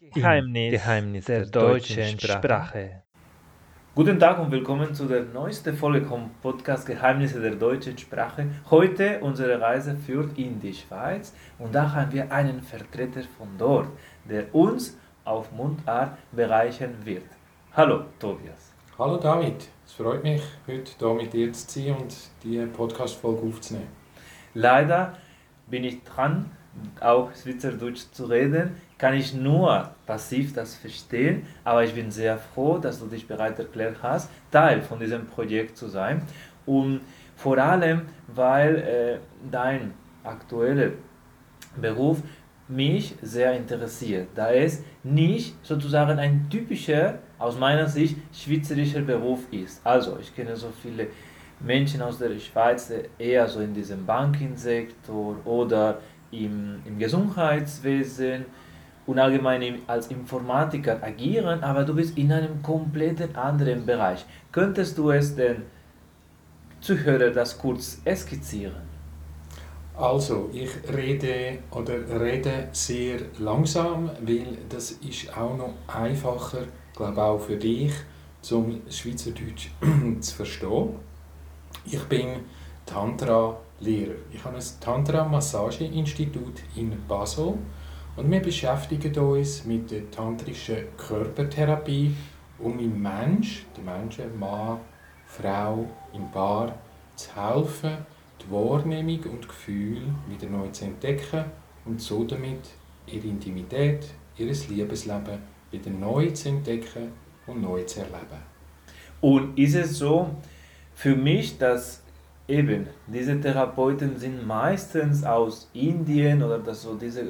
Geheimnis, Geheimnis der, der deutschen Sprache. Sprache. Guten Tag und willkommen zu der neuesten Folge vom Podcast Geheimnisse der deutschen Sprache. Heute unsere Reise führt in die Schweiz und da haben wir einen Vertreter von dort, der uns auf Mundart bereichern wird. Hallo Tobias. Hallo David, es freut mich, heute hier mit dir zu sein und die Podcast-Folge aufzunehmen. Leider bin ich dran, auch Schweizerdeutsch zu reden, kann ich nur passiv das verstehen, aber ich bin sehr froh, dass du dich bereit erklärt hast, Teil von diesem Projekt zu sein. Und vor allem, weil äh, dein aktueller Beruf mich sehr interessiert, da es nicht sozusagen ein typischer, aus meiner Sicht, schweizerischer Beruf ist. Also, ich kenne so viele Menschen aus der Schweiz, eher so in diesem Bankensektor oder im, im Gesundheitswesen und allgemein als Informatiker agieren, aber du bist in einem komplett anderen Bereich. Könntest du es den Zuhörern das kurz skizzieren? Also, ich rede oder rede sehr langsam, weil das ist auch noch einfacher, glaube auch für dich, zum Schweizerdeutsch zu verstehen. Ich bin Tantra-Lehrer. Ich habe ein Tantra-Massageinstitut in Basel und wir beschäftigen uns mit der tantrischen Körpertherapie, um im Mensch, den Menschen, Mann, Frau, im Paar, zu helfen, die Wahrnehmung und Gefühl wieder neu zu entdecken und so damit ihre Intimität, ihr Liebesleben wieder neu zu entdecken und neu zu erleben. Und ist es so für mich, dass eben diese Therapeuten sind meistens aus Indien oder dass so diese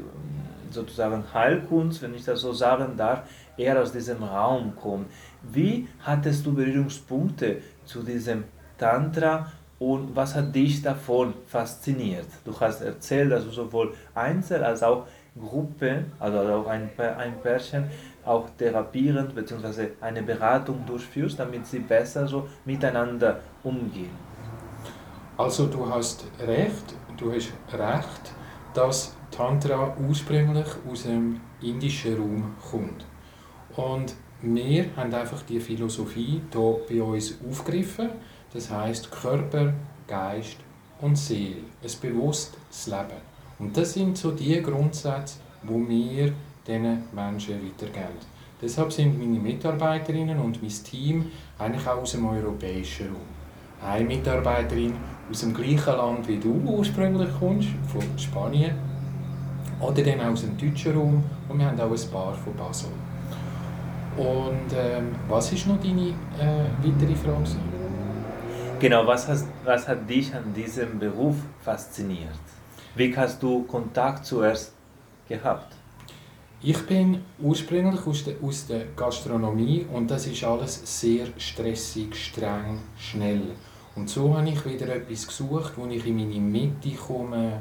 sozusagen Heilkunst, wenn ich das so sagen darf, eher aus diesem Raum kommt. Wie hattest du Berührungspunkte zu diesem Tantra und was hat dich davon fasziniert? Du hast erzählt, dass du sowohl Einzel- als auch Gruppe, also auch ein, ein Pärchen, auch therapierend bzw. eine Beratung durchführst, damit sie besser so miteinander umgehen. Also du hast recht, du hast recht, dass Tantra ursprünglich aus dem indischen Raum kommt. Und wir haben einfach die Philosophie hier bei uns aufgegriffen das heißt Körper, Geist und Seele, ein bewusstes Leben. Und das sind so die Grundsätze, wo wir diesen Menschen weitergeben. Deshalb sind meine Mitarbeiterinnen und mein Team eigentlich auch aus dem europäischen Raum. Eine Mitarbeiterin aus dem gleichen Land wie du ursprünglich kommst, von Spanien, oder dann aus dem deutschen Raum und wir haben auch ein paar von Basel. Und ähm, was ist noch deine äh, weitere Frage? Genau, was, hast, was hat dich an diesem Beruf fasziniert? Wie hast du Kontakt zuerst gehabt? Ich bin ursprünglich aus der, aus der Gastronomie und das ist alles sehr stressig, streng, schnell. Und so habe ich wieder etwas gesucht, wo ich in meine Mitte komme,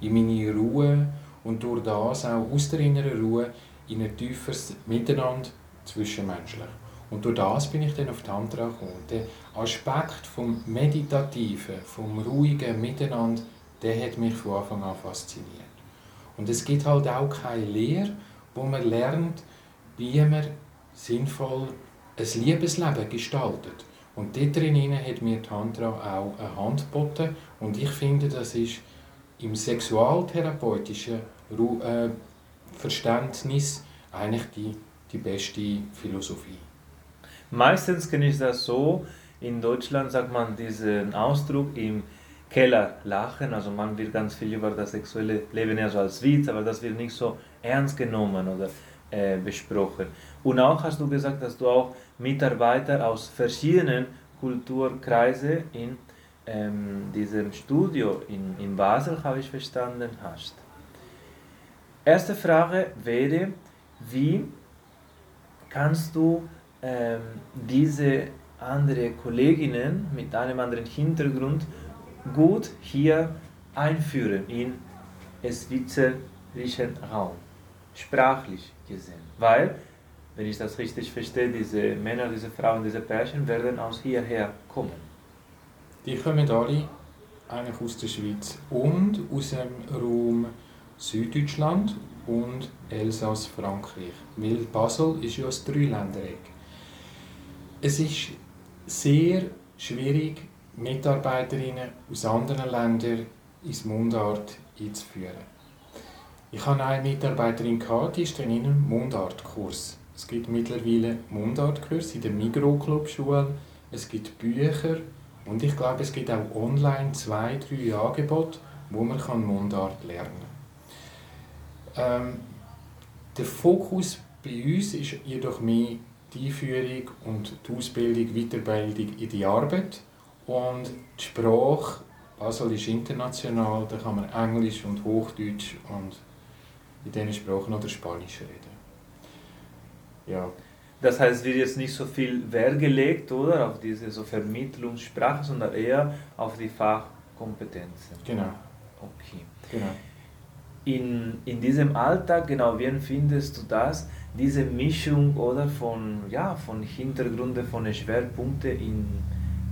in meine Ruhe und durch das auch aus der inneren Ruhe in ein tieferes Miteinander zwischenmenschlich. Und durch das bin ich dann auf Tantra gekommen. Der Aspekt vom Meditativen, vom ruhigen Miteinander, der hat mich von Anfang an fasziniert. Und es gibt halt auch keine Lehre, wo man lernt, wie man sinnvoll ein Liebesleben gestaltet. Und dort drin hat mir Tantra auch eine Hand geboten. Und ich finde, das ist im sexualtherapeutischen äh, Verständnis eigentlich die, die beste Philosophie. Meistens kenne ich das so, in Deutschland sagt man diesen Ausdruck im Keller lachen, also man wird ganz viel über das sexuelle Leben ja so als Witz, aber das wird nicht so ernst genommen oder äh, besprochen. Und auch hast du gesagt, dass du auch Mitarbeiter aus verschiedenen Kulturkreisen in ähm, diesem Studio in, in Basel, habe ich verstanden, hast. Erste Frage wäre, wie kannst du ähm, diese andere Kolleginnen mit einem anderen Hintergrund gut hier einführen in schweizerischen Raum, sprachlich gesehen. Weil, wenn ich das richtig verstehe, diese Männer, diese Frauen, diese Pärchen werden aus hierher kommen. Die kommen alle eigentlich aus der Schweiz und aus dem Raum Süddeutschland und Elsass-Frankreich. Weil Basel ist ja ein Dreiländereck. Es ist sehr schwierig, Mitarbeiterinnen aus anderen Ländern ins Mundart einzuführen. Ich hatte eine Mitarbeiterin, die ist dann in einem Mundartkurs. Es gibt mittlerweile Mundartkurse in der Migro-Club-Schule, es gibt Bücher und ich glaube, es gibt auch online zwei, drei Angebote, wo man Mundart lernen kann. Ähm, der Fokus bei uns ist jedoch mehr die Einführung und die Ausbildung, Weiterbildung in die Arbeit und die Sprache. Basel ist international, da kann man Englisch und Hochdeutsch und in diesen Sprachen oder Spanisch reden. Ja. Das heißt, es wird jetzt nicht so viel Wert gelegt, oder, auf diese so Vermittlungssprache, sondern eher auf die Fachkompetenzen. Genau. Okay. Genau. In, in diesem Alltag, genau, wie empfindest du das, diese Mischung oder von, ja, von Hintergründe, von Schwerpunkten in,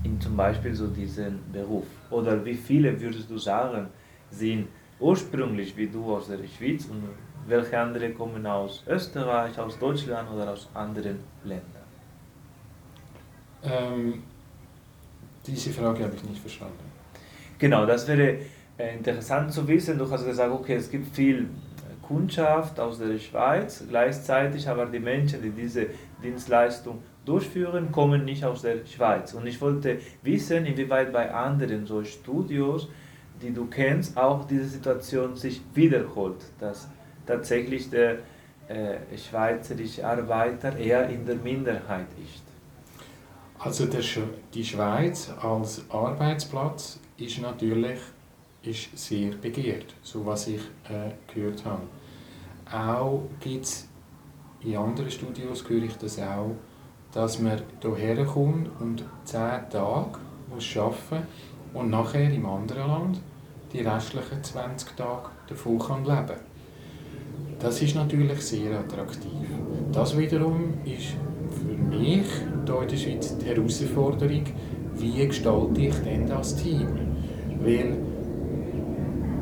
in zum Beispiel so diesen Beruf? Oder wie viele würdest du sagen, sind ursprünglich wie du aus der Schweiz und welche andere kommen aus Österreich, aus Deutschland oder aus anderen Ländern? Ähm, diese Frage habe ich nicht verstanden. Genau, das wäre äh, interessant zu wissen. Du hast gesagt, okay, es gibt viel Kundschaft aus der Schweiz, gleichzeitig aber die Menschen, die diese Dienstleistung durchführen, kommen nicht aus der Schweiz. Und ich wollte wissen, inwieweit bei anderen so Studios, die du kennst, auch diese Situation sich wiederholt, dass tatsächlich der äh, schweizerische Arbeiter eher in der Minderheit ist. Also der Sch die Schweiz als Arbeitsplatz ist natürlich ist sehr begehrt, so was ich äh, gehört habe. Auch gibt es in anderen Studios höre ich das auch, dass man hierher kommt und zehn Tage muss arbeiten und nachher im anderen Land die restlichen 20 Tage davon kann leben Das ist natürlich sehr attraktiv. Das wiederum ist für mich hier in der Schweiz die Herausforderung, wie gestalte ich denn das Team? Weil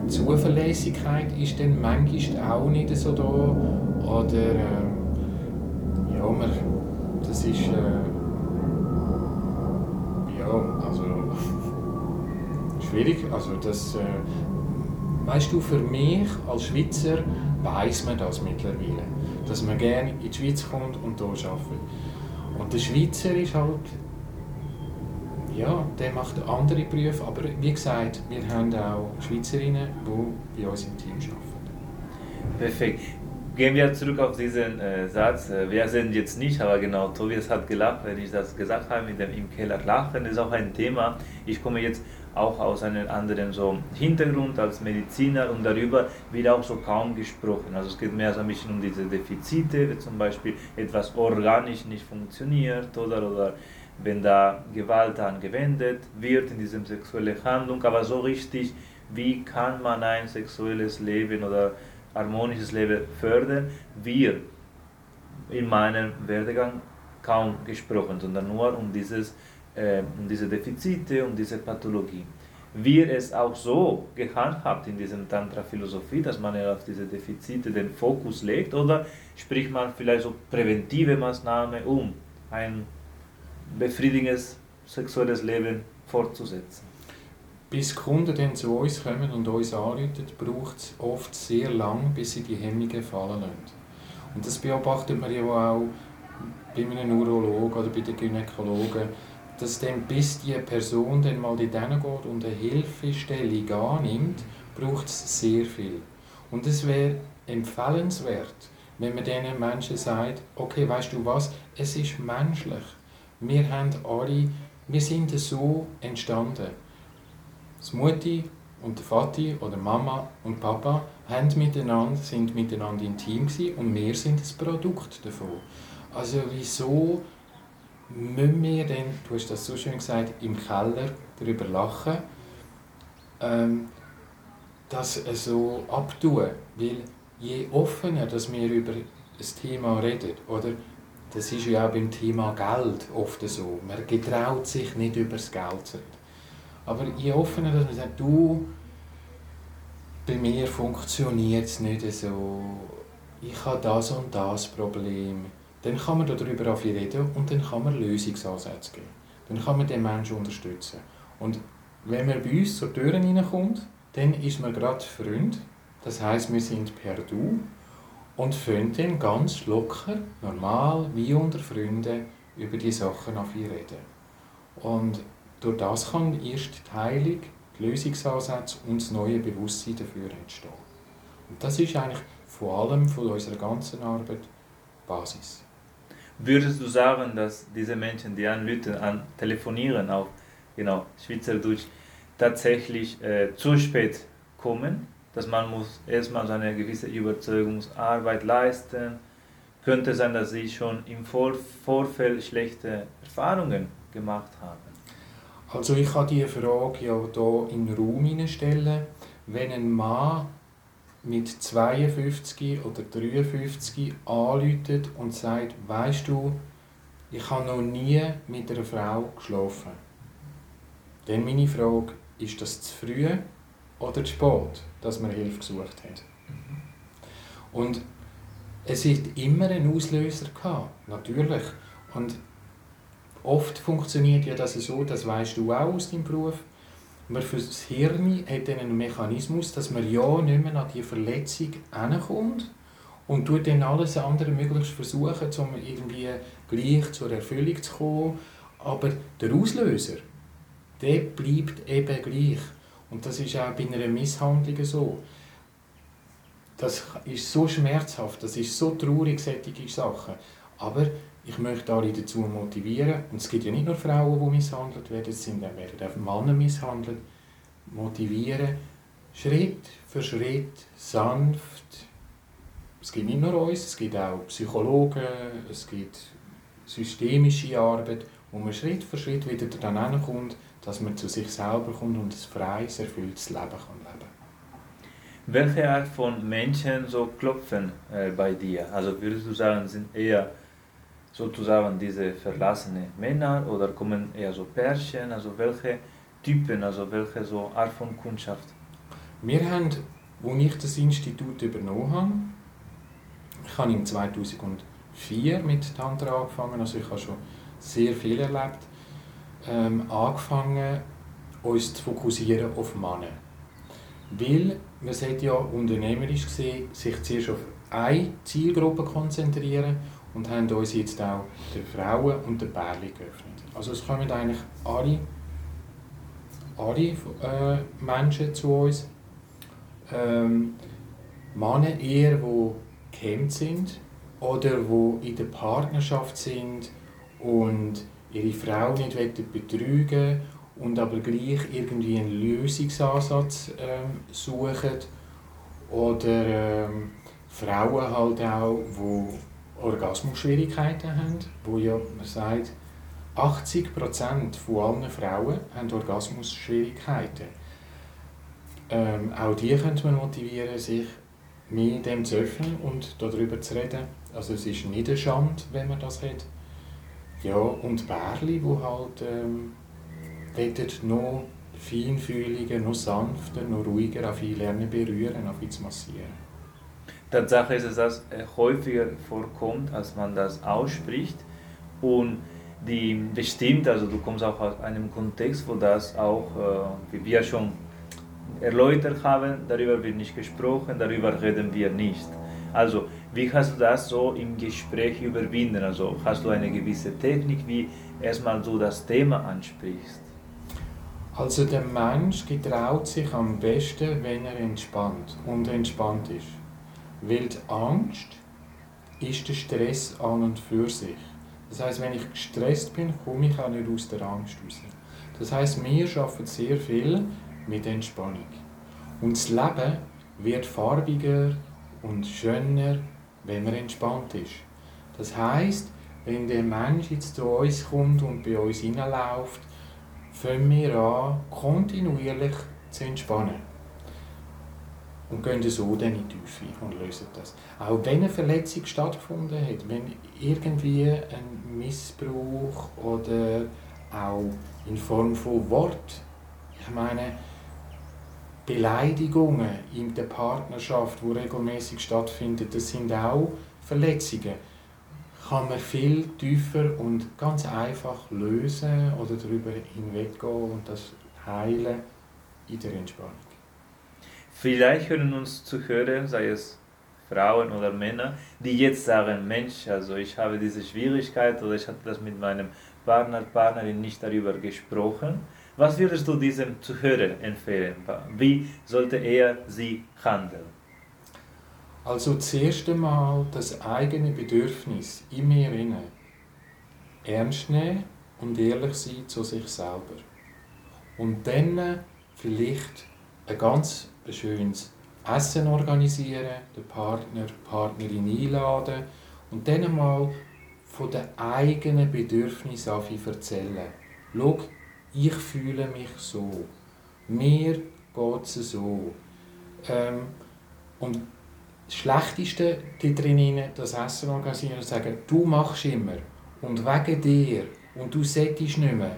Zuverlässigkeit ist dann manchmal auch nicht so da. Oder äh, ja, man, das ist äh, ja, also schwierig. Also das, äh, weißt du, für mich als Schweizer weiß man das mittlerweile, dass man gerne in die Schweiz kommt und hier arbeitet. Und der Schweizer ist halt ja, der macht andere Berufe, aber wie gesagt, wir haben auch Schweizerinnen, die bei uns im Team arbeiten. Perfekt. Gehen wir zurück auf diesen äh, Satz. Äh, wir sind jetzt nicht, aber genau, Tobias hat gelacht, wenn ich das gesagt habe, mit dem im Keller lachen, ist auch ein Thema. Ich komme jetzt auch aus einem anderen so Hintergrund als Mediziner und darüber wird auch so kaum gesprochen. Also es geht mehr so ein bisschen um diese Defizite, wie zum Beispiel etwas organisch nicht funktioniert oder, oder wenn da Gewalt angewendet wird in diesem sexuellen Handlung, aber so richtig, wie kann man ein sexuelles Leben oder harmonisches Leben fördern, wird in meinem Werdegang kaum gesprochen, sondern nur um, dieses, äh, um diese Defizite, um diese Pathologie. Wird es auch so gehandhabt in diesem Tantra-Philosophie, dass man auf diese Defizite den Fokus legt, oder spricht man vielleicht so präventive Maßnahmen, um ein befriedigendes sexuelles Leben fortzusetzen. Bis Kunden dann zu uns kommen und uns anrufen, braucht es oft sehr lang, bis sie die Hemmungen fallen lassen. Und das beobachtet man ja auch bei einem Urologen oder bei den Gynäkologen, dass dann bis die Person dann mal dorthin geht und eine Hilfestellung annimmt, braucht es sehr viel. Und es wäre empfehlenswert, wenn man diesen Menschen sagt, okay, weißt du was, es ist menschlich wir haben alle, wir sind so entstanden. Das Mutti und der Vati oder Mama und Papa haben miteinander, sind miteinander intim gewesen und wir sind das Produkt davon. Also wieso müssen wir denn, du hast das so schön gesagt, im Keller darüber lachen, ähm, das so abtun? Weil je offener dass wir über das Thema reden, oder das ist ja auch beim Thema Geld oft so. Man getraut sich nicht über das Geld zu reden. Aber je offener, dass man sagt, du, bei mir funktioniert es nicht so, ich habe das und das Problem. Dann kann man darüber reden und dann kann man Lösungsansätze geben. Dann kann man den Menschen unterstützen. Und wenn man bei uns zur Tür hineinkommt, dann ist man gerade Freund. Das heißt, wir sind per Du und fangen dann ganz locker, normal, wie unter Freunden, über die Sachen reden. Und durch das kann erst die Heilung, die Lösungsansätze und das neue Bewusstsein dafür entstehen. Und das ist eigentlich vor allem von unserer ganzen Arbeit Basis. Würdest du sagen, dass diese Menschen, die anrufen, an telefonieren auf genau, Schweizerdeutsch, tatsächlich äh, zu spät kommen? Dass man muss erstmal so eine gewisse Überzeugungsarbeit leisten. Könnte sein, dass sie schon im Vor Vorfeld schlechte Erfahrungen gemacht haben. Also ich kann diese Frage ja hier in den Raum stellen. Wenn ein Mann mit 52 oder 53 anruft und sagt, weißt du, ich habe noch nie mit einer Frau geschlafen. Dann meine Frage, ist das zu früh oder zu spät, dass man Hilfe gesucht hat? Und es hat immer einen Auslöser gehabt, natürlich. Und oft funktioniert ja das so, das weißt du auch aus deinem Beruf, man für das Hirn hat dann einen Mechanismus, dass man ja nicht mehr an die Verletzung hinkommt und tut dann alles andere möglichst versuchen, um irgendwie gleich zur Erfüllung zu kommen. Aber der Auslöser, der bleibt eben gleich. Und das ist auch bei einer Misshandlung so. Das ist so schmerzhaft, das ist so traurig, solche Sachen. Aber ich möchte alle dazu motivieren, und es gibt ja nicht nur Frauen, die misshandelt werden, es sind, werden auch Männer misshandelt, motivieren, Schritt für Schritt, sanft. Es gibt nicht nur uns, es gibt auch Psychologen, es gibt systemische Arbeit, wo man Schritt für Schritt wieder dann kommt, dass man zu sich selber kommt und ein freies, erfülltes Leben kann leben Welche Art von Menschen so klopfen äh, bei dir? Also würdest du sagen, sind eher sozusagen diese verlassene Männer oder kommen eher so Pärchen? Also welche Typen, also welche so Art von Kundschaft? Wir haben, als ich das Institut übernommen habe, ich habe im 2004 mit Tantra angefangen, also ich habe schon sehr viel erlebt, ähm, angefangen, uns zu fokussieren auf Männer. Weil man sollte ja unternehmerisch gesehen sich zuerst auf eine Zielgruppe konzentrieren und haben uns jetzt auch den Frauen und den Pärchen geöffnet. Also es kommen eigentlich alle, alle äh, Menschen zu uns. Ähm, Männer eher, die gehemmt sind oder die in der Partnerschaft sind und ihre Frau nicht betrügen und aber gleich irgendwie einen Lösungsansatz ähm, suchen oder ähm, Frauen halt auch, die Orgasmusschwierigkeiten haben, wo ja man sagt, 80% von allen Frauen haben Orgasmusschwierigkeiten. Ähm, auch die könnte man motivieren, sich mehr dem zu öffnen und darüber zu reden. Also es ist nicht eine Schande, wenn man das hat. Ja, und Bärli, die halt ähm, noch feinfühliger, noch sanfter, noch ruhiger, auf lernen berühren, auf zu massieren. Tatsache ist dass es häufiger vorkommt, als man das ausspricht. Und die bestimmt, also du kommst auch aus einem Kontext, wo das auch, äh, wie wir schon erläutert haben, darüber wird nicht gesprochen, darüber reden wir nicht. Also, wie hast du das so im Gespräch überwinden? Also, hast du eine gewisse Technik, wie erstmal so das Thema ansprichst? Also, der Mensch getraut sich am besten, wenn er entspannt und entspannt ist. Weil die Angst ist der Stress an und für sich. Das heißt, wenn ich gestresst bin, komme ich auch nicht aus der Angst raus. Das heißt, wir arbeiten sehr viel mit Entspannung. Und das Leben wird farbiger und schöner, wenn man entspannt ist. Das heißt, wenn der Mensch jetzt zu uns kommt und bei uns hineinläuft, fangen wir an, kontinuierlich zu entspannen und gehen so dann in die Tiefe und lösen das. Auch wenn eine Verletzung stattgefunden hat, wenn irgendwie ein Missbrauch oder auch in Form von Wort, ich meine, Beleidigungen in der Partnerschaft, die regelmäßig stattfinden, das sind auch Verletzungen. Kann man viel tiefer und ganz einfach lösen oder darüber hinweggehen und das heilen in der Entspannung. Vielleicht hören uns Zuhörer, sei es Frauen oder Männer, die jetzt sagen, Mensch, also ich habe diese Schwierigkeit oder ich hatte das mit meinem Partner, Partnerin nicht darüber gesprochen. Was würdest du diesem Zuhörer empfehlen? Wie sollte er sie handeln? Also zuerst einmal das eigene Bedürfnis in mir inne ernst nehmen und ehrlich sein zu sich selber. Und dann vielleicht ein ganz schönes Essen organisieren, den Partner, die Partnerin einladen und dann mal von den eigenen Bedürfnissen erzählen. Schau, ich fühle mich so. Mir geht es so. Ähm, und das Schlechteste da drin, das Essen organisieren und sagen, du machst immer und wegen dir und du solltest nicht mehr.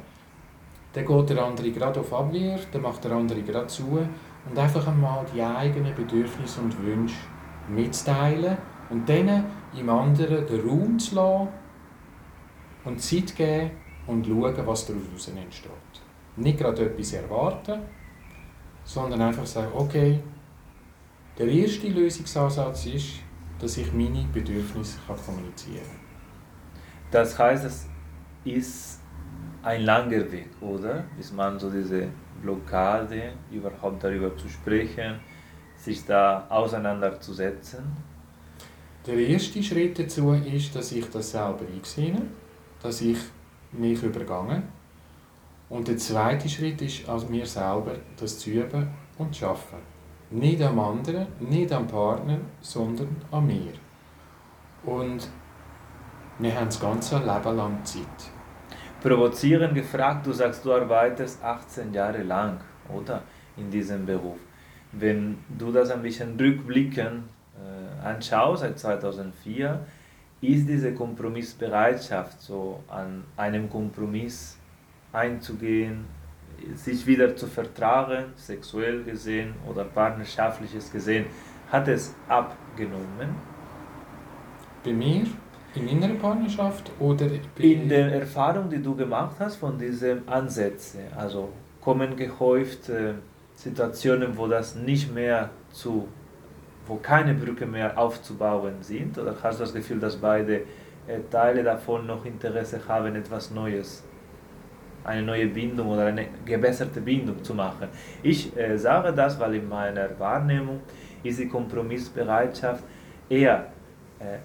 Dann geht der andere gerade auf Abwehr, dann macht der andere gerade zu und einfach einmal die eigenen Bedürfnisse und Wünsche mitzuteilen und dann im anderen den Raum zu lassen und Zeit geben und schauen, was daraus entsteht. Nicht gerade etwas erwarten, sondern einfach sagen, okay, der erste Lösungsansatz ist, dass ich meine Bedürfnisse kommunizieren kann. Das heißt, es ist ein langer Weg, oder? Bis man so diese Blockade, überhaupt darüber zu sprechen, sich da auseinanderzusetzen? Der erste Schritt dazu ist, dass ich das selber einsehe, dass ich mich übergange. Und der zweite Schritt ist, als mir selber das zu üben und zu schaffen. Nicht am anderen, nicht am Partner, sondern an mir. Und wir haben das ganze Leben lang Zeit provozieren gefragt, du sagst, du arbeitest 18 Jahre lang, oder? In diesem Beruf. Wenn du das ein bisschen rückblickend äh, anschaust, seit 2004, ist diese Kompromissbereitschaft, so an einem Kompromiss einzugehen, sich wieder zu vertragen, sexuell gesehen oder partnerschaftliches gesehen, hat es abgenommen? Bei mir in innerer Partnerschaft oder in der Erfahrung, die du gemacht hast von diesen Ansätzen, also kommen gehäuft äh, Situationen, wo das nicht mehr zu, wo keine Brücke mehr aufzubauen sind, oder hast du das Gefühl, dass beide äh, Teile davon noch Interesse haben, etwas Neues, eine neue Bindung oder eine gebesserte Bindung zu machen? Ich äh, sage das, weil in meiner Wahrnehmung ist die Kompromissbereitschaft eher äh,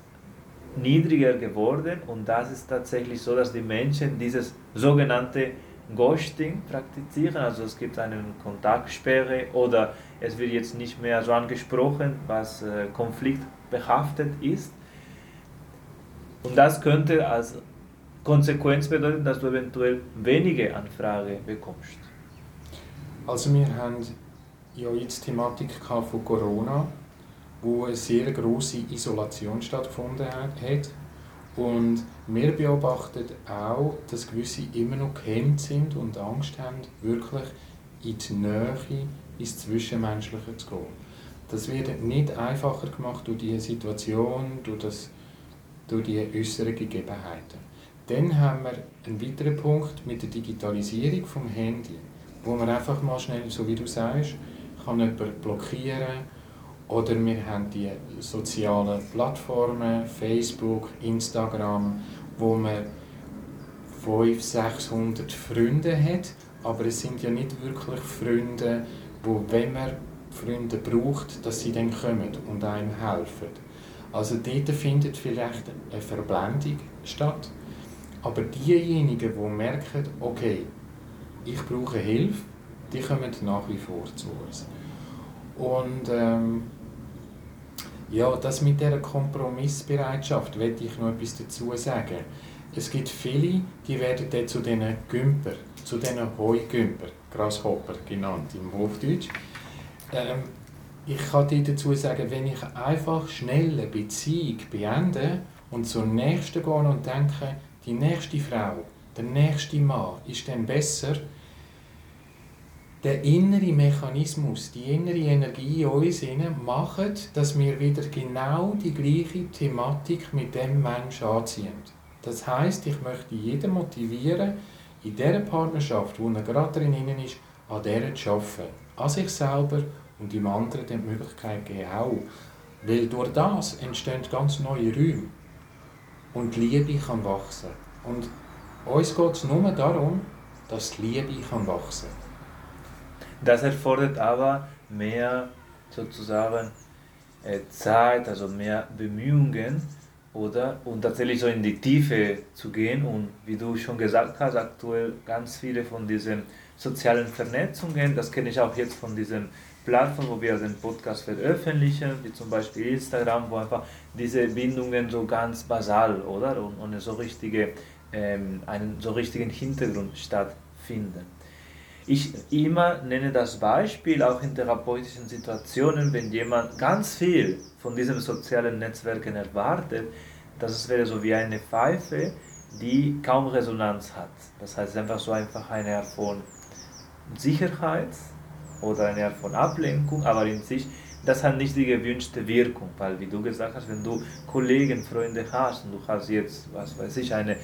niedriger geworden und das ist tatsächlich so, dass die Menschen dieses sogenannte Ghosting praktizieren, also es gibt eine Kontaktsperre oder es wird jetzt nicht mehr so angesprochen, was äh, konfliktbehaftet ist. Und das könnte als Konsequenz bedeuten, dass du eventuell wenige Anfragen bekommst. Also wir haben ja jetzt Thematik von Corona wo eine sehr große Isolation stattgefunden hat. Und wir beobachten auch, dass gewisse immer noch gehemmt sind und Angst haben, wirklich in die Nähe, ins Zwischenmenschliche zu gehen. Das wird nicht einfacher gemacht durch diese Situation, durch, das, durch die äußeren Gegebenheiten. Dann haben wir einen weiteren Punkt mit der Digitalisierung des Handy, wo man einfach mal schnell, so wie du sagst, kann jemanden blockieren oder wir haben die sozialen Plattformen, Facebook, Instagram, wo man 500, 600 Freunde hat, aber es sind ja nicht wirklich Freunde, wo wenn man Freunde braucht, dass sie dann kommen und einem helfen. Also dort findet vielleicht eine Verblendung statt. Aber diejenigen, die merken, okay, ich brauche Hilfe, die kommen nach wie vor zu uns. Und ähm, ja, das mit dieser Kompromissbereitschaft, will ich noch etwas dazu sagen. Es gibt viele, die werden dann zu diesen Gümper, zu diesen Heugümper, Grasshopper genannt im Hochdeutsch. Ähm, ich kann dir dazu sagen, wenn ich einfach schnell eine Beziehung beende und zur nächsten gehe und denke, die nächste Frau, der nächste Mann ist dann besser, der innere Mechanismus, die innere Energie in uns macht, dass wir wieder genau die gleiche Thematik mit dem Menschen anziehen. Das heißt, ich möchte jeden motivieren, in dieser Partnerschaft, wo er gerade drin ist, an dieser zu arbeiten. An sich selber und dem anderen die Möglichkeit geben auch. Weil durch das entstehen ganz neue Räume. Und die Liebe kann wachsen. Und uns geht es nur darum, dass die Liebe kann wachsen kann. Das erfordert aber mehr sozusagen äh, Zeit, also mehr Bemühungen, oder? Und tatsächlich so in die Tiefe zu gehen und wie du schon gesagt hast, aktuell ganz viele von diesen sozialen Vernetzungen, das kenne ich auch jetzt von diesen Plattformen, wo wir den Podcast veröffentlichen, wie zum Beispiel Instagram, wo einfach diese Bindungen so ganz basal, oder? Und ohne so richtige, ähm, einen so richtigen Hintergrund stattfinden. Ich immer nenne das Beispiel auch in therapeutischen Situationen, wenn jemand ganz viel von diesen sozialen Netzwerken erwartet, dass es wäre so wie eine Pfeife, die kaum Resonanz hat. Das heißt, einfach so einfach eine Art von Sicherheit oder eine Art von Ablenkung, aber in sich, das hat nicht die gewünschte Wirkung, weil wie du gesagt hast, wenn du Kollegen, Freunde hast und du hast jetzt, was weiß ich, eine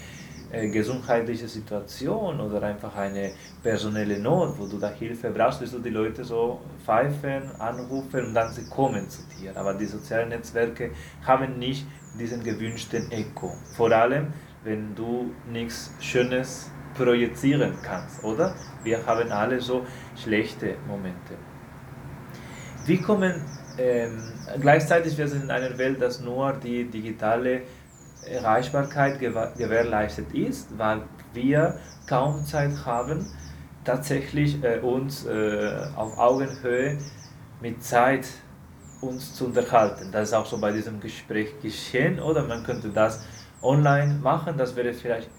äh, gesundheitliche Situation oder einfach eine personelle Not, wo du da Hilfe brauchst, wirst du die Leute so pfeifen, anrufen und dann sie kommen zu dir. Aber die sozialen Netzwerke haben nicht diesen gewünschten Echo. Vor allem, wenn du nichts Schönes projizieren kannst, oder? Wir haben alle so schlechte Momente. Wie kommen ähm, gleichzeitig, wir sind in einer Welt, dass nur die digitale Erreichbarkeit gewährleistet ist, weil wir kaum Zeit haben, tatsächlich äh, uns äh, auf Augenhöhe mit Zeit uns zu unterhalten. Das ist auch so bei diesem Gespräch geschehen, oder man könnte das online machen, das wäre vielleicht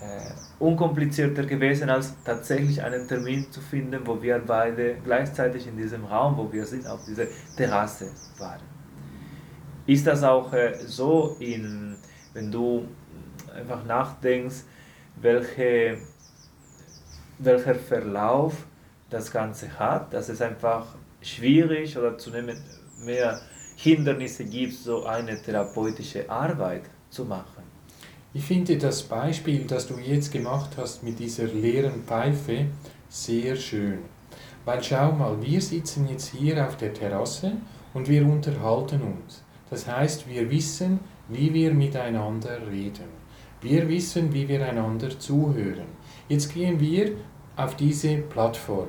äh, unkomplizierter gewesen, als tatsächlich einen Termin zu finden, wo wir beide gleichzeitig in diesem Raum, wo wir sind, auf dieser Terrasse waren. Ist das auch äh, so in wenn du einfach nachdenkst, welche, welcher Verlauf das Ganze hat, dass es einfach schwierig oder zunehmend mehr Hindernisse gibt, so eine therapeutische Arbeit zu machen. Ich finde das Beispiel, das du jetzt gemacht hast mit dieser leeren Pfeife, sehr schön. Weil schau mal, wir sitzen jetzt hier auf der Terrasse und wir unterhalten uns. Das heißt, wir wissen, wie wir miteinander reden. Wir wissen, wie wir einander zuhören. Jetzt gehen wir auf diese Plattform.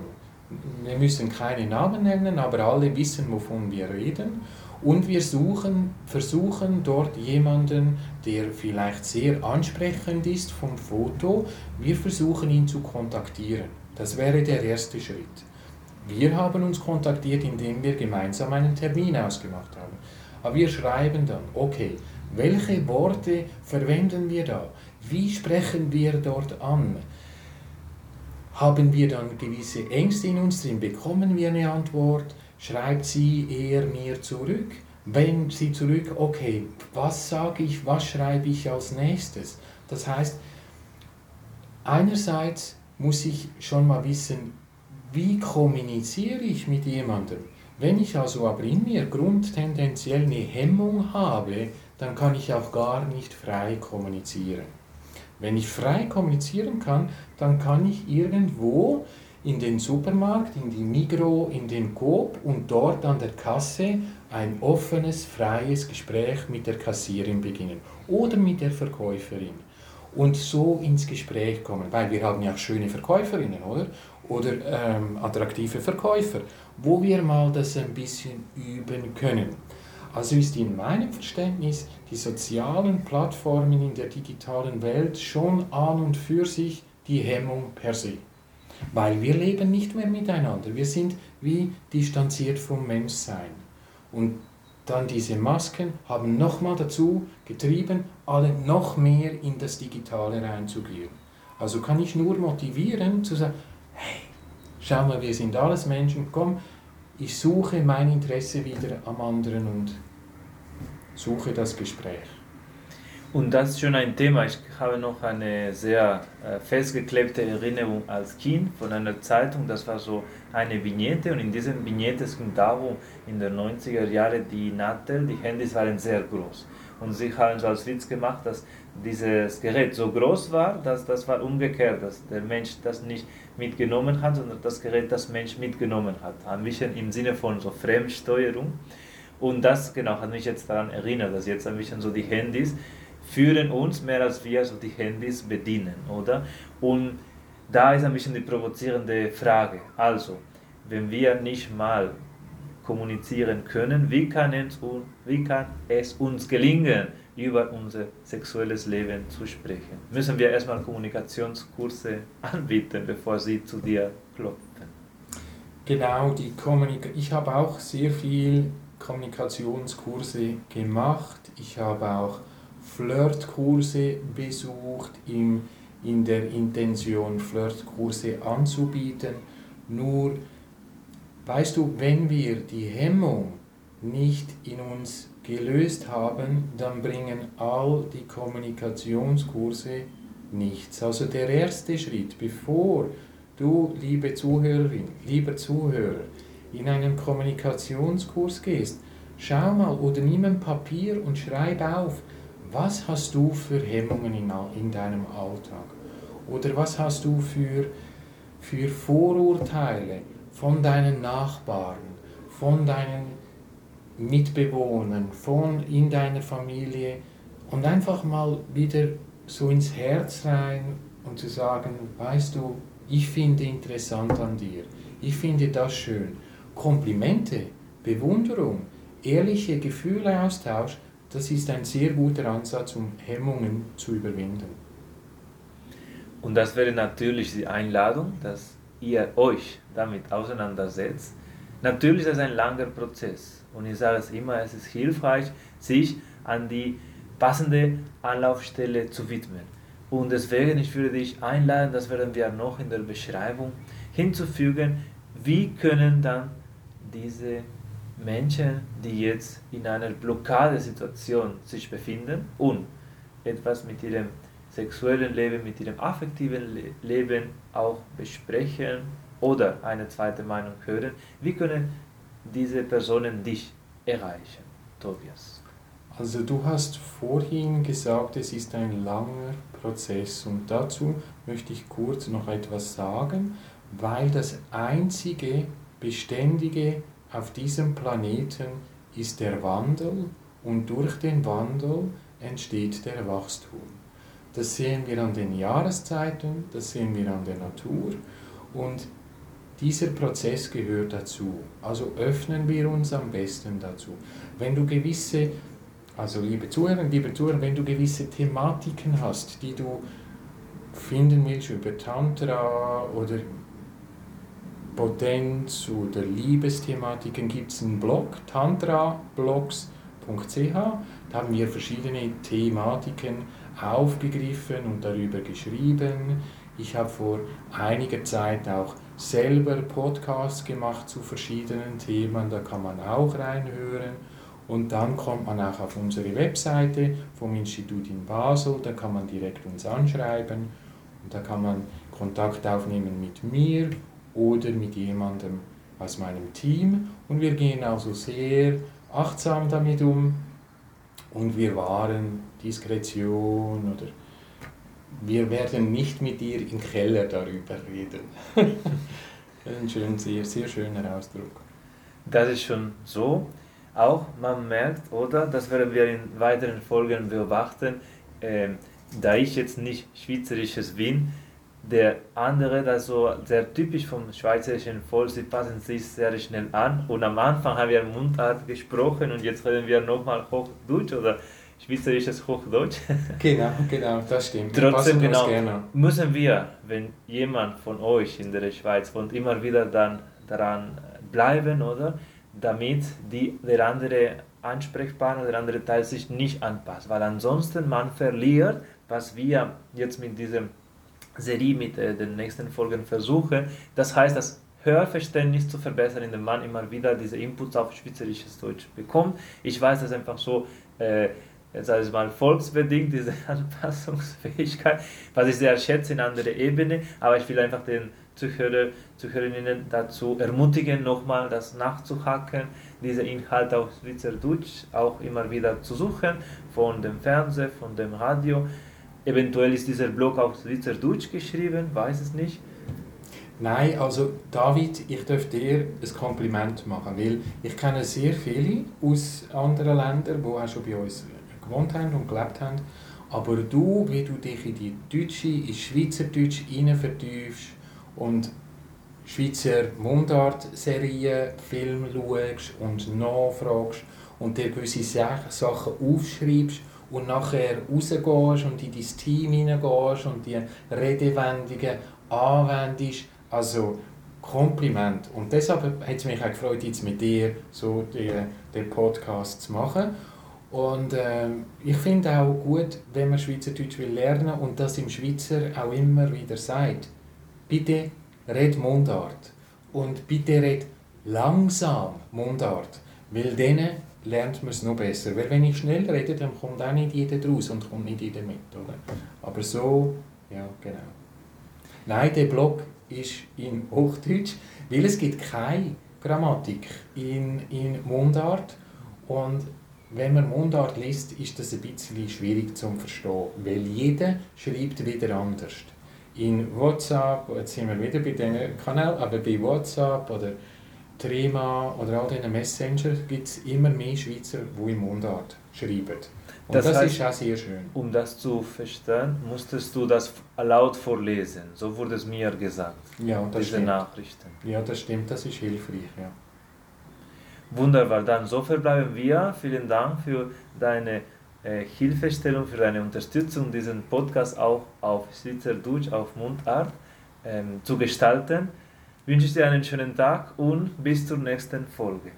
Wir müssen keine Namen nennen, aber alle wissen, wovon wir reden. Und wir suchen, versuchen dort jemanden, der vielleicht sehr ansprechend ist vom Foto, wir versuchen ihn zu kontaktieren. Das wäre der erste Schritt. Wir haben uns kontaktiert, indem wir gemeinsam einen Termin ausgemacht haben. Aber wir schreiben dann, okay, welche Worte verwenden wir da? Wie sprechen wir dort an? Haben wir dann gewisse Ängste in uns drin? Bekommen wir eine Antwort? Schreibt sie eher mir zurück? Wenn sie zurück, okay, was sage ich, was schreibe ich als nächstes? Das heißt, einerseits muss ich schon mal wissen, wie kommuniziere ich mit jemandem? Wenn ich also aber in mir grundtendenziell eine Hemmung habe, dann kann ich auch gar nicht frei kommunizieren. Wenn ich frei kommunizieren kann, dann kann ich irgendwo in den Supermarkt, in die Migro, in den Coop und dort an der Kasse ein offenes, freies Gespräch mit der Kassierin beginnen oder mit der Verkäuferin und so ins Gespräch kommen, weil wir haben ja auch schöne Verkäuferinnen, oder? Oder ähm, attraktive Verkäufer, wo wir mal das ein bisschen üben können. Also ist in meinem Verständnis die sozialen Plattformen in der digitalen Welt schon an und für sich die Hemmung per se. Weil wir leben nicht mehr miteinander. Wir sind wie distanziert vom Menschsein. Und dann diese Masken haben nochmal dazu getrieben, alle noch mehr in das Digitale reinzugehen. Also kann ich nur motivieren zu sagen, hey, schau mal, wir sind alles Menschen, komm, ich suche mein Interesse wieder am anderen und suche das Gespräch. Und das ist schon ein Thema. Ich habe noch eine sehr äh, festgeklebte Erinnerung als Kind von einer Zeitung. Das war so eine Vignette und in diesem Vignette es ging darum, in den 90er Jahren die Nattel, die Handys waren sehr groß. Und sie haben so als Witz gemacht, dass dieses Gerät so groß war, dass das war umgekehrt, dass der Mensch das nicht mitgenommen hat, sondern das Gerät das Mensch mitgenommen hat. Ein bisschen im Sinne von so Fremdsteuerung. Und das genau hat mich jetzt daran erinnert, dass jetzt ein bisschen so die Handys führen uns mehr als wir so die Handys bedienen, oder? Und da ist ein bisschen die provozierende Frage. Also, wenn wir nicht mal kommunizieren können, wie kann es, wie kann es uns gelingen, über unser sexuelles Leben zu sprechen? Müssen wir erstmal Kommunikationskurse anbieten, bevor sie zu dir klopfen? Genau, die Kommunik ich habe auch sehr viel Kommunikationskurse gemacht. Ich habe auch Flirtkurse besucht, im, in der Intention, Flirtkurse anzubieten. Nur, weißt du, wenn wir die Hemmung nicht in uns gelöst haben, dann bringen all die Kommunikationskurse nichts. Also der erste Schritt, bevor du, liebe Zuhörerin, lieber Zuhörer, in einen Kommunikationskurs gehst, schau mal oder nimm ein Papier und schreib auf, was hast du für Hemmungen in, in deinem Alltag? Oder was hast du für, für Vorurteile von deinen Nachbarn, von deinen Mitbewohnern, von in deiner Familie und einfach mal wieder so ins Herz rein und zu sagen, weißt du, ich finde interessant an dir, ich finde das schön. Komplimente, Bewunderung, ehrliche Gefühleaustausch, das ist ein sehr guter Ansatz, um Hemmungen zu überwinden. Und das wäre natürlich die Einladung, dass ihr euch damit auseinandersetzt. Natürlich ist es ein langer Prozess und ich sage es immer, es ist hilfreich, sich an die passende Anlaufstelle zu widmen. Und deswegen, ich würde dich einladen, das werden wir noch in der Beschreibung hinzufügen, wie können dann diese Menschen, die jetzt in einer Blockadesituation sich befinden und etwas mit ihrem sexuellen Leben, mit ihrem affektiven Leben auch besprechen oder eine zweite Meinung hören, wie können diese Personen dich erreichen, Tobias? Also du hast vorhin gesagt, es ist ein langer Prozess und dazu möchte ich kurz noch etwas sagen, weil das einzige beständige auf diesem Planeten ist der Wandel und durch den Wandel entsteht der Wachstum. Das sehen wir an den Jahreszeiten, das sehen wir an der Natur und dieser Prozess gehört dazu. Also öffnen wir uns am besten dazu. Wenn du gewisse, also liebe Zuhörer, liebe Zuhörer, wenn du gewisse Thematiken hast, die du finden willst über Tantra oder Potenz oder Liebesthematiken gibt es einen Blog, tantrablogs.ch. Da haben wir verschiedene Thematiken aufgegriffen und darüber geschrieben. Ich habe vor einiger Zeit auch selber Podcasts gemacht zu verschiedenen Themen, da kann man auch reinhören. Und dann kommt man auch auf unsere Webseite vom Institut in Basel, da kann man direkt uns anschreiben und da kann man Kontakt aufnehmen mit mir oder mit jemandem aus meinem Team und wir gehen also sehr achtsam damit um und wir wahren Diskretion oder wir werden nicht mit dir im Keller darüber reden. Ein schön, sehr, sehr schöner Ausdruck. Das ist schon so. Auch man merkt, oder, das werden wir in weiteren Folgen beobachten, äh, da ich jetzt nicht schweizerisches bin, der andere, das so sehr typisch vom schweizerischen Volk, sie passen sich sehr schnell an. Und am Anfang haben wir Mundart gesprochen und jetzt reden wir nochmal Hochdeutsch oder schweizerisches Hochdeutsch. Genau, genau, das stimmt. Trotzdem genau, müssen wir, wenn jemand von euch in der Schweiz wohnt, immer wieder dann daran bleiben, oder? Damit die, der andere Ansprechpartner, der andere Teil sich nicht anpasst. Weil ansonsten man verliert, was wir jetzt mit diesem Serie mit äh, den nächsten Folgen versuche. Das heißt, das Hörverständnis zu verbessern, indem man immer wieder diese Inputs auf schweizerisches Deutsch bekommt. Ich weiß, dass einfach so äh, sage ich mal, volksbedingt, diese Anpassungsfähigkeit, was ich sehr schätze in anderer Ebene, aber ich will einfach den Zuhörer, Zuhörerinnen dazu ermutigen, nochmal das nachzuhacken, diese Inhalte auf Schweizerdeutsch auch immer wieder zu suchen, von dem Fernseher, von dem Radio. Eventuell ist dieser Blog auf Schweizerdeutsch geschrieben, weiß es nicht. Nein, also David, ich darf dir ein Kompliment machen, weil ich kenne sehr viele aus anderen Ländern, die auch schon bei uns gewohnt haben und gelebt haben. Aber du, wie du dich in die deutsche, in Schweizerdeutsch hinein vertiefst und Schweizer Mundart-Serien, Filme schaust und nachfragst und dir gewisse Sachen aufschreibst und nachher rausgehst und in dein Team hineingehst und die Redewendungen anwendest, also Kompliment. Und deshalb hat es mich auch gefreut, jetzt mit dir so den, den Podcast zu machen. Und äh, ich finde auch gut, wenn man Schweizerdeutsch will lernen und das im Schweizer auch immer wieder sagt. Bitte red Mundart. Und bitte red langsam Mundart. Weil dann lernt man es noch besser. Weil wenn ich schnell rede, dann kommt auch nicht jeder draus und kommt nicht jeder mit. Oder? Aber so, ja, genau. Nein, der Blog ist in Hochdeutsch, weil es gibt keine Grammatik in, in Mundart und wenn man Mundart liest, ist das ein bisschen schwierig zu verstehen, weil jeder schreibt wieder anders. In WhatsApp, jetzt sind wir wieder bei diesen Kanälen, aber bei WhatsApp oder Trima oder all diesen Messenger gibt es immer mehr Schweizer, die in Mundart schreiben. Und das, das heißt, ist auch sehr schön. Um das zu verstehen, musstest du das laut vorlesen. So wurde es mir gesagt. Ja, das diese stimmt. Nachrichten. Ja, das stimmt, das ist hilfreich. Ja. Wunderbar, dann so verbleiben wir. Vielen Dank für deine äh, Hilfestellung, für deine Unterstützung, diesen Podcast auch auf Schweizerdeutsch, auf Mundart ähm, zu gestalten. Wünsche ich dir einen schönen Tag und bis zur nächsten Folge.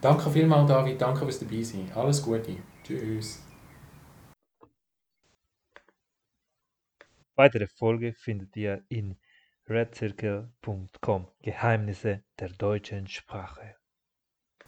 Danke vielmals, David. Danke fürs dabei sein. Alles Gute. Tschüss. Weitere Folge findet ihr in redcircle.com Geheimnisse der deutschen Sprache.